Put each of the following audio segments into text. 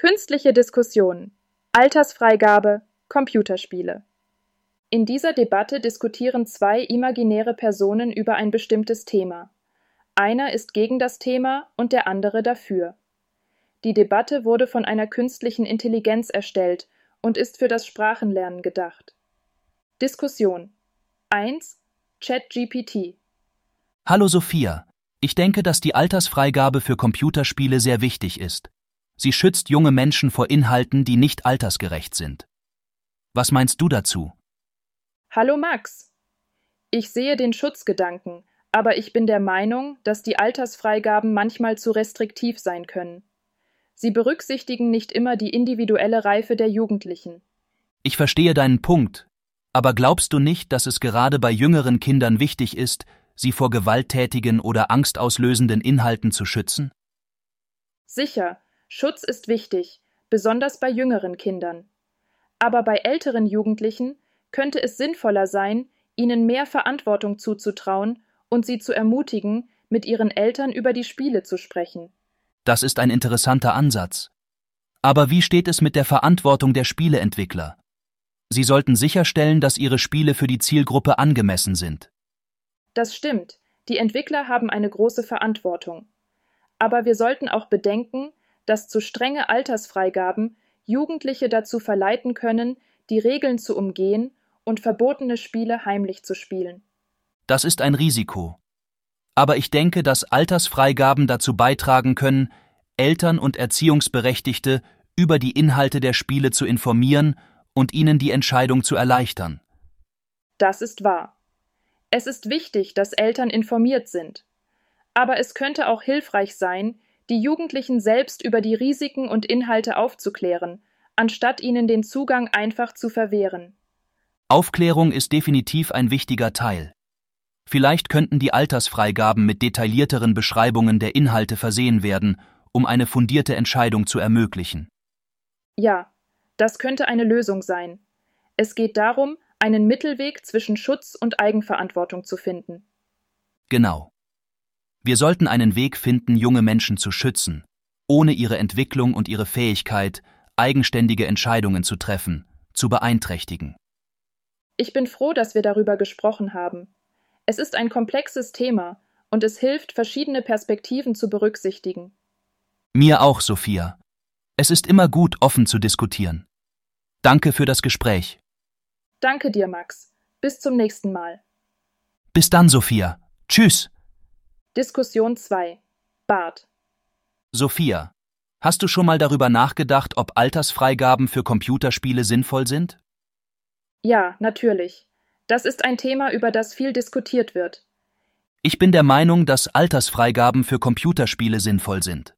Künstliche Diskussion, Altersfreigabe, Computerspiele. In dieser Debatte diskutieren zwei imaginäre Personen über ein bestimmtes Thema. Einer ist gegen das Thema und der andere dafür. Die Debatte wurde von einer künstlichen Intelligenz erstellt und ist für das Sprachenlernen gedacht. Diskussion 1. ChatGPT Hallo Sophia. Ich denke, dass die Altersfreigabe für Computerspiele sehr wichtig ist. Sie schützt junge Menschen vor Inhalten, die nicht altersgerecht sind. Was meinst du dazu? Hallo Max. Ich sehe den Schutzgedanken, aber ich bin der Meinung, dass die Altersfreigaben manchmal zu restriktiv sein können. Sie berücksichtigen nicht immer die individuelle Reife der Jugendlichen. Ich verstehe deinen Punkt, aber glaubst du nicht, dass es gerade bei jüngeren Kindern wichtig ist, sie vor gewalttätigen oder angstauslösenden Inhalten zu schützen? Sicher, Schutz ist wichtig, besonders bei jüngeren Kindern. Aber bei älteren Jugendlichen könnte es sinnvoller sein, ihnen mehr Verantwortung zuzutrauen und sie zu ermutigen, mit ihren Eltern über die Spiele zu sprechen. Das ist ein interessanter Ansatz. Aber wie steht es mit der Verantwortung der Spieleentwickler? Sie sollten sicherstellen, dass ihre Spiele für die Zielgruppe angemessen sind. Das stimmt, die Entwickler haben eine große Verantwortung. Aber wir sollten auch bedenken, dass zu strenge Altersfreigaben Jugendliche dazu verleiten können, die Regeln zu umgehen und verbotene Spiele heimlich zu spielen. Das ist ein Risiko aber ich denke, dass Altersfreigaben dazu beitragen können, Eltern und Erziehungsberechtigte über die Inhalte der Spiele zu informieren und ihnen die Entscheidung zu erleichtern. Das ist wahr. Es ist wichtig, dass Eltern informiert sind. Aber es könnte auch hilfreich sein, die Jugendlichen selbst über die Risiken und Inhalte aufzuklären, anstatt ihnen den Zugang einfach zu verwehren. Aufklärung ist definitiv ein wichtiger Teil. Vielleicht könnten die Altersfreigaben mit detaillierteren Beschreibungen der Inhalte versehen werden, um eine fundierte Entscheidung zu ermöglichen. Ja, das könnte eine Lösung sein. Es geht darum, einen Mittelweg zwischen Schutz und Eigenverantwortung zu finden. Genau. Wir sollten einen Weg finden, junge Menschen zu schützen, ohne ihre Entwicklung und ihre Fähigkeit, eigenständige Entscheidungen zu treffen, zu beeinträchtigen. Ich bin froh, dass wir darüber gesprochen haben. Es ist ein komplexes Thema und es hilft, verschiedene Perspektiven zu berücksichtigen. Mir auch, Sophia. Es ist immer gut, offen zu diskutieren. Danke für das Gespräch. Danke dir, Max. Bis zum nächsten Mal. Bis dann, Sophia. Tschüss. Diskussion 2. Bart. Sophia, hast du schon mal darüber nachgedacht, ob Altersfreigaben für Computerspiele sinnvoll sind? Ja, natürlich. Das ist ein Thema, über das viel diskutiert wird. Ich bin der Meinung, dass Altersfreigaben für Computerspiele sinnvoll sind.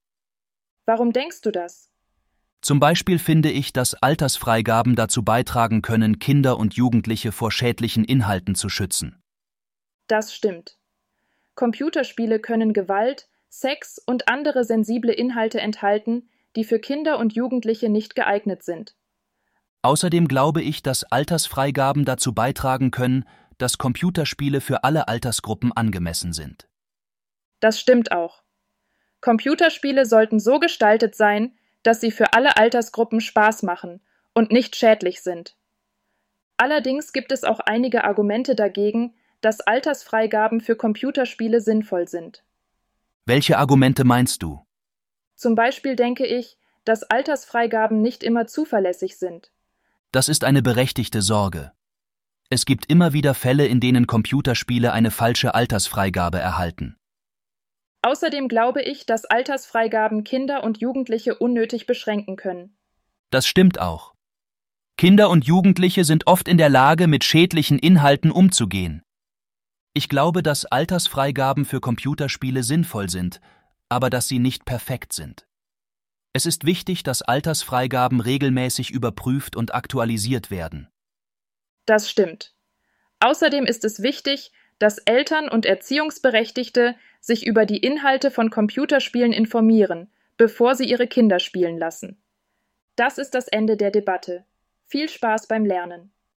Warum denkst du das? Zum Beispiel finde ich, dass Altersfreigaben dazu beitragen können, Kinder und Jugendliche vor schädlichen Inhalten zu schützen. Das stimmt. Computerspiele können Gewalt, Sex und andere sensible Inhalte enthalten, die für Kinder und Jugendliche nicht geeignet sind. Außerdem glaube ich, dass Altersfreigaben dazu beitragen können, dass Computerspiele für alle Altersgruppen angemessen sind. Das stimmt auch. Computerspiele sollten so gestaltet sein, dass sie für alle Altersgruppen Spaß machen und nicht schädlich sind. Allerdings gibt es auch einige Argumente dagegen, dass Altersfreigaben für Computerspiele sinnvoll sind. Welche Argumente meinst du? Zum Beispiel denke ich, dass Altersfreigaben nicht immer zuverlässig sind. Das ist eine berechtigte Sorge. Es gibt immer wieder Fälle, in denen Computerspiele eine falsche Altersfreigabe erhalten. Außerdem glaube ich, dass Altersfreigaben Kinder und Jugendliche unnötig beschränken können. Das stimmt auch. Kinder und Jugendliche sind oft in der Lage, mit schädlichen Inhalten umzugehen. Ich glaube, dass Altersfreigaben für Computerspiele sinnvoll sind, aber dass sie nicht perfekt sind. Es ist wichtig, dass Altersfreigaben regelmäßig überprüft und aktualisiert werden. Das stimmt. Außerdem ist es wichtig, dass Eltern und Erziehungsberechtigte sich über die Inhalte von Computerspielen informieren, bevor sie ihre Kinder spielen lassen. Das ist das Ende der Debatte. Viel Spaß beim Lernen.